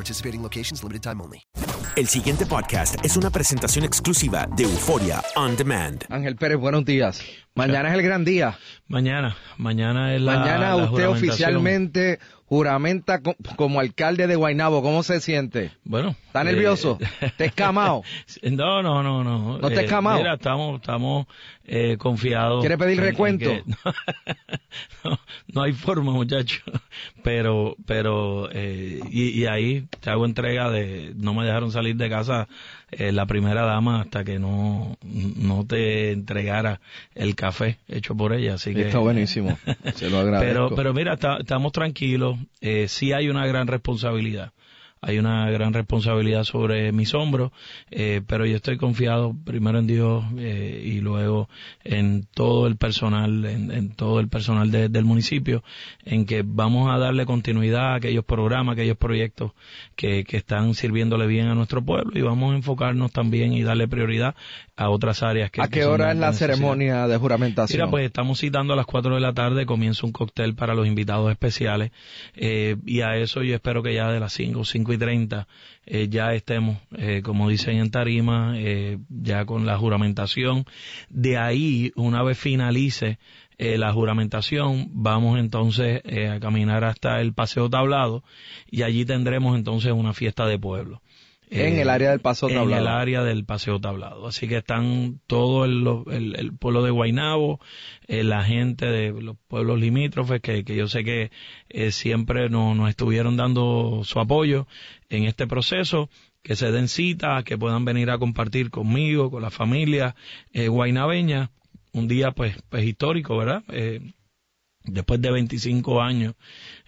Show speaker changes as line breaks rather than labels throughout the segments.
Participating locations limited time only.
El siguiente podcast es una presentación exclusiva de Euforia On Demand.
Ángel Pérez, buenos días. Mañana es el gran día.
Mañana, mañana es la
Mañana
la
usted oficialmente juramenta co- como alcalde de Guaynabo. ¿Cómo se siente?
Bueno.
¿Está nervioso?
eh,
¿Te escamado?
No, no, no, no.
¿No te
Eh,
escamado?
Mira, estamos, estamos eh, confiados.
¿Quiere pedir
en- en
recuento?
que- no, no hay forma, muchacho. Pero, pero, eh, y, y ahí te hago entrega de, no me dejaron salir de casa eh, la primera dama hasta que no, no te entregara el café hecho por ella. Así que
Está buenísimo. Se lo agradezco.
pero, pero mira, está- estamos tranquilos. Eh, sí hay una gran responsabilidad. Hay una gran responsabilidad sobre mis hombros, eh, pero yo estoy confiado primero en Dios eh, y luego en todo el personal, en, en todo el personal de- del municipio, en que vamos a darle continuidad a aquellos programas, aquellos proyectos que, que están sirviéndole bien a nuestro pueblo y vamos a enfocarnos también y darle prioridad a otras áreas que
¿A qué hora es la
necesidad.
ceremonia de juramentación?
Mira, pues estamos citando a las 4 de la tarde, comienza un cóctel para los invitados especiales eh, y a eso yo espero que ya de las 5, 5 y 30 eh, ya estemos, eh, como dicen en tarima, eh, ya con la juramentación. De ahí, una vez finalice la juramentación, vamos entonces a caminar hasta el Paseo Tablado y allí tendremos entonces una fiesta de pueblo.
En
Eh,
el área del Paseo
En
Tablado.
el área del Paseo Tablado. Así que están todo el, el- el pueblo de Guainabo, eh, la gente de los pueblos limítrofes, que, que yo sé que eh, siempre nos, nos estuvieron dando su apoyo en este proceso, que se den cita, que puedan venir a compartir conmigo, con la familia eh, guainabeña, un día pues, pues histórico, ¿verdad? Eh, después de 25 años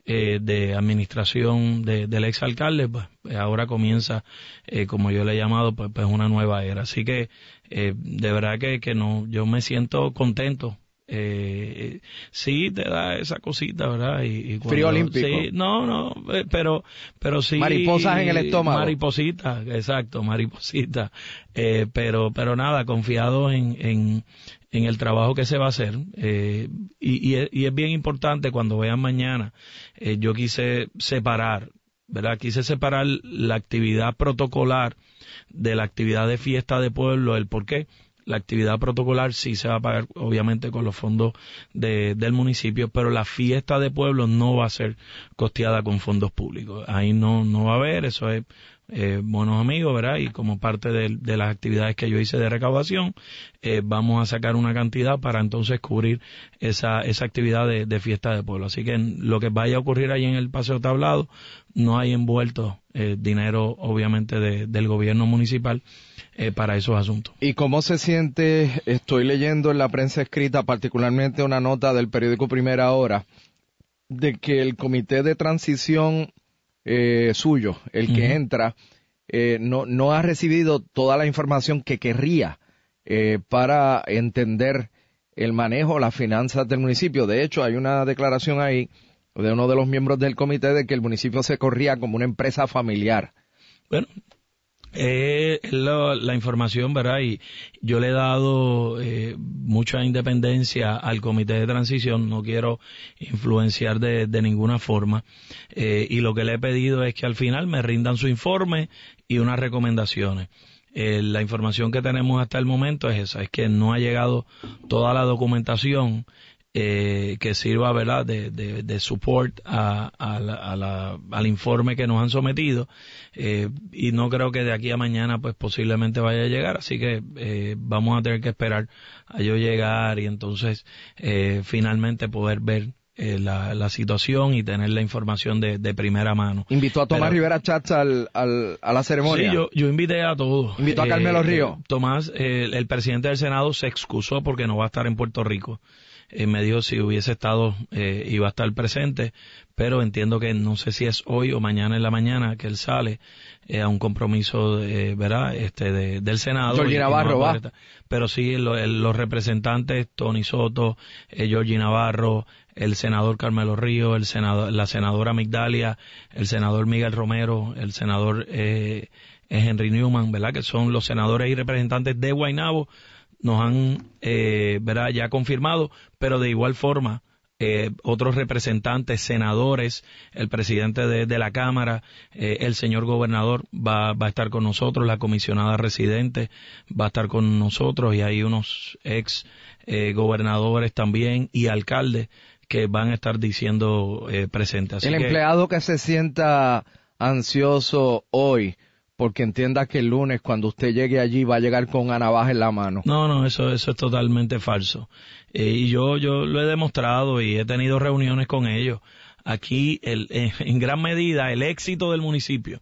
eh, de administración de- del exalcalde, pues eh, ahora comienza, eh, como yo le he llamado, pues, pues una nueva era. Así que eh, de verdad que, que no, yo me siento contento. Eh, sí te da esa cosita, ¿verdad? Y, y cuando-
Frío olímpico.
Sí, no, no, eh, pero, pero sí.
Mariposas en el estómago.
Maripositas, exacto, maripositas. Eh, pero, pero nada, confiado en, en, en el trabajo que se va a hacer. Eh, y, y es, y es bien importante cuando vean mañana, eh, yo quise separar, ¿verdad? Quise separar la actividad protocolar de la actividad de fiesta de pueblo, el por qué. La actividad protocolar sí se va a pagar, obviamente, con los fondos de- del municipio, pero la fiesta de pueblo no va a ser costeada con fondos públicos. Ahí no, no va a haber, eso es eh, buenos amigos, ¿verdad? Y como parte de, las actividades que yo hice de recaudación, eh, vamos a sacar una cantidad para entonces cubrir esa, esa actividad de, fiesta de pueblo. Así que lo que vaya a ocurrir ahí en el Paseo Tablado, no hay envuelto eh, dinero, obviamente, de, del gobierno municipal eh, para esos asuntos.
¿Y cómo se siente? Estoy leyendo en la prensa escrita, particularmente una nota del periódico Primera Hora, de que el comité de transición eh, suyo, el que uh -huh. entra, eh, no, no ha recibido toda la información que querría eh, para entender el manejo, las finanzas del municipio. De hecho, hay una declaración ahí de uno de los miembros del comité de que el municipio se corría como una empresa familiar.
Bueno, eh, la, la, información, ¿verdad? Y yo le he dado eh, mucha independencia al comité de transición, no quiero influenciar de, de ninguna forma. Eh, y lo que le he pedido es que al final me rindan su informe y unas recomendaciones. Eh, la información que tenemos hasta el momento es esa, es que no ha llegado toda la documentación eh, que sirva verdad de, de, de support a, a, la, a la, al informe que nos han sometido eh, y no creo que de aquí a mañana pues posiblemente vaya a llegar así que eh, vamos a tener que esperar a yo llegar y entonces eh, finalmente poder ver eh, la, la, situación y tener la información de, de primera mano.
¿Invitó a Tomás Pero, Rivera Chats al, al, a la ceremonia?
Sí, yo, yo invité a todos.
¿Invitó a Carmelo
eh,
Río?
Tomás, el presidente del Senado, se excusó porque no va a estar en Puerto Rico eh, me dijo si hubiese estado, eh, iba a estar presente, pero entiendo que no sé si es hoy o mañana en la mañana que él sale eh, a un compromiso, eh, ¿verdad? Este, de, del Senado.
Navarro no va.
Pero sí, lo, el, los representantes, Tony Soto, eh, Georgie Navarro, el senador Carmelo Río, el senador, la senadora Migdalia, el senador Miguel Romero, el senador eh, Henry Newman, ¿verdad? Que son los senadores y representantes de Guaynabo nos han eh, ¿verdad? ya confirmado, pero de igual forma eh, otros representantes, senadores, el presidente de, de la Cámara, eh, el señor gobernador va, va, a estar con nosotros, la comisionada residente va a estar con nosotros y hay unos ex eh, gobernadores también y alcaldes que van a estar diciendo eh, presentes.
El que, empleado que se sienta ansioso hoy, porque entienda que el lunes cuando usted llegue allí va a llegar con una navaja en la mano.
No, no, eso, eso es totalmente falso. Eh, y yo, yo lo he demostrado y he tenido reuniones con ellos. Aquí, el, en gran medida, el éxito del municipio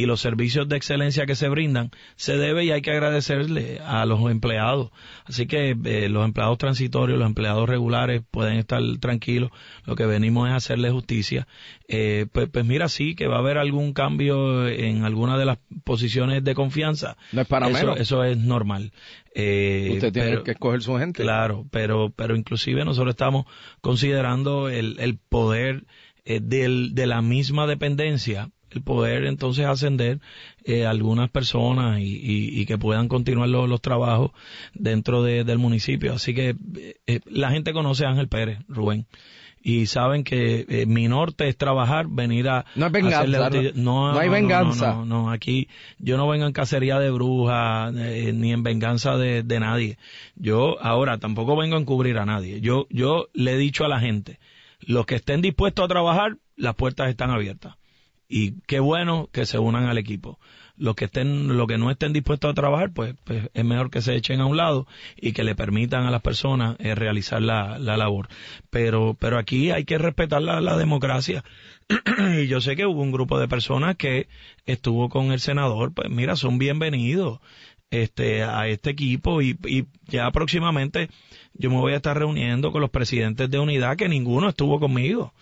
y los servicios de excelencia que se brindan se debe y hay que agradecerle a los empleados. Así que eh, los empleados transitorios, los empleados regulares pueden estar tranquilos. Lo que venimos es hacerle justicia. Eh, pues, pues, mira, sí, que va a haber algún cambio en alguna de las posiciones de confianza.
No es para
eso,
menos.
Eso es normal.
Eh, Usted tiene pero, que escoger su gente.
Claro, pero, pero inclusive nosotros estamos considerando el, el poder del, de la misma dependencia poder entonces ascender eh, algunas personas y, y, y, que puedan continuar los, los trabajos dentro de, del municipio. Así que eh, la gente conoce a Ángel Pérez, Rubén. Y saben que eh, mi norte es trabajar, venir a...
No es venganza, no, no, no, hay venganza.
No, no, aquí yo no vengo en cacería de brujas, eh, ni en venganza de, de nadie. Yo ahora tampoco vengo a encubrir a nadie. Yo, yo le he dicho a la gente, los que estén dispuestos a trabajar, las puertas están abiertas y qué bueno que se unan al equipo. Los que estén, los que no estén dispuestos a trabajar, pues, pues, es mejor que se echen a un lado y que le permitan a las personas eh, realizar la, la, labor. Pero, pero aquí hay que respetar la, la democracia. y yo sé que hubo un grupo de personas que estuvo con el senador, pues mira, son bienvenidos este a este equipo y, y ya próximamente yo me voy a estar reuniendo con los presidentes de unidad que ninguno estuvo conmigo.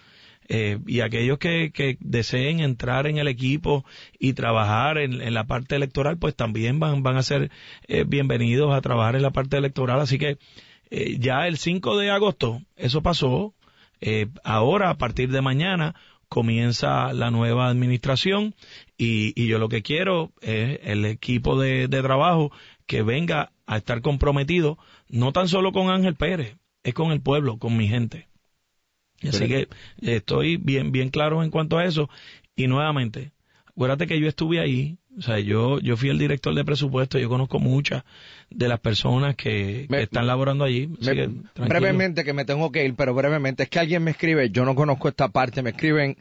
Eh, y aquellos que, que, deseen entrar en el equipo y trabajar en, la parte electoral, pues también van, van a ser eh, bienvenidos a trabajar en la parte electoral. Así que eh, ya el 5 de agosto, eso pasó. Eh, ahora, a partir de mañana, comienza la nueva administración y, y yo lo que quiero es el equipo de trabajo que venga a estar comprometido, no tan solo con Ángel Pérez, es con el pueblo, con mi gente. Así que estoy bien, bien claro en cuanto a eso. Y nuevamente, acuérdate que yo estuve ahí, o sea, yo, yo fui el director de presupuesto, yo conozco muchas de las personas que, me, que están laborando allí.
Me, que, brevemente, que me tengo que ir, pero brevemente, es que alguien me escribe, yo no conozco esta parte, me escriben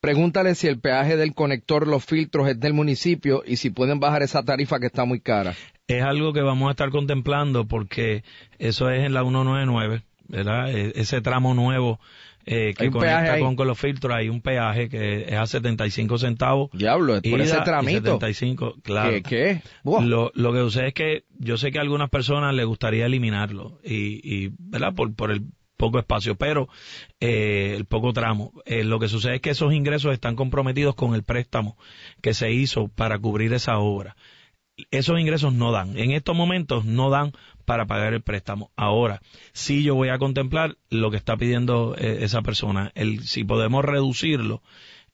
Pregúntale si el peaje del conector, los filtros es del municipio y si pueden bajar esa tarifa que está muy cara.
Es algo que vamos a estar contemplando porque eso es en la 199, ¿verdad? E, ese tramo nuevo eh, que conecta con, con, los filtros, hay un peaje que es a 75 centavos.
Diablo, es por ese tramito.
75, claro.
¿Qué? qué?
Lo, lo, que sucede es que yo sé que a algunas personas les gustaría eliminarlo y, y ¿verdad? Por, por el poco espacio, pero eh, el poco tramo. Eh, lo que sucede es que esos ingresos están comprometidos con el préstamo que se hizo para cubrir esa obra. Esos ingresos no dan. En estos momentos no dan para pagar el préstamo. Ahora, sí yo voy a contemplar lo que está pidiendo eh, esa persona, el si podemos reducirlo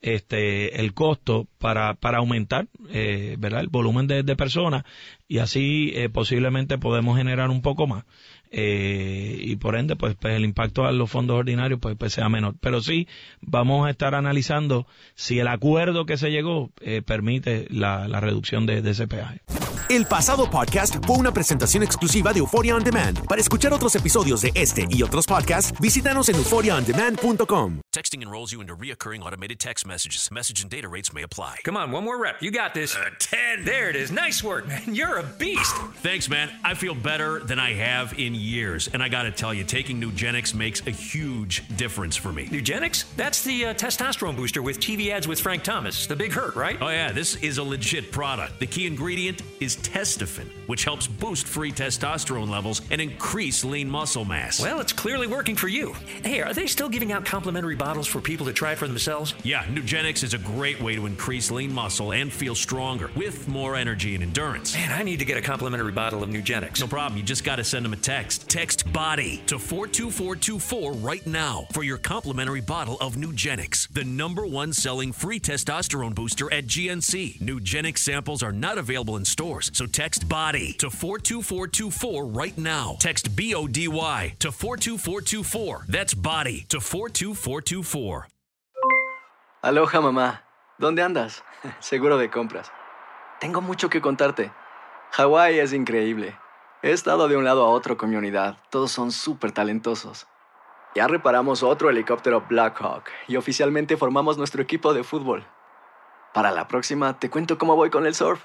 este el costo para, para aumentar eh, ¿verdad? el volumen de, personas y así eh, posiblemente podemos generar un poco más eh, y por ende pues, pues, el impacto a los fondos ordinarios pues, pues, sea menor pero sí vamos a estar analizando si el acuerdo que se llegó permite la, la reducción de ese peaje
el pasado podcast fue una presentación exclusiva de Euphoria On Demand. Para escuchar otros episodios de este y otros podcasts, visítanos en euphoriaondemand.com.
Texting enrolls you into reoccurring automated text messages. Message and data rates may apply.
Come on, one more rep. You got this.
Uh, 10.
There it is. Nice work, man. You're a beast.
Thanks, man. I feel better than I have in years. And I got to tell you, taking Nugenix makes a huge difference for me.
Nugenix? That's the uh, testosterone booster with TV ads with Frank Thomas. The big hurt, right?
Oh, yeah. This is a legit product. The key ingredient is Testofen, which helps boost free testosterone levels and increase lean muscle mass.
Well, it's clearly working for you. Hey, are they still giving out complimentary bottles for people to try for themselves?
Yeah, Nugenix is a great way to increase lean muscle and feel stronger with more energy and endurance.
Man, I need to get a complimentary bottle of Nugenix.
No problem. You just got to send them a text. Text BODY to 42424 right now for your complimentary bottle of Nugenix, the number one selling free testosterone booster at GNC. Nugenix samples are not available in stores, so text BODY to 42424 right now. Text B O D Y to 42424. That's BODY to 42424.
Aloha, mamá. ¿Dónde andas? Seguro de compras. Tengo mucho que contarte. Hawái es increíble. He estado de un lado a otro con mi unidad. Todos son súper talentosos. Ya reparamos otro helicóptero Blackhawk y oficialmente formamos nuestro equipo de fútbol. Para la próxima te cuento cómo voy con el surf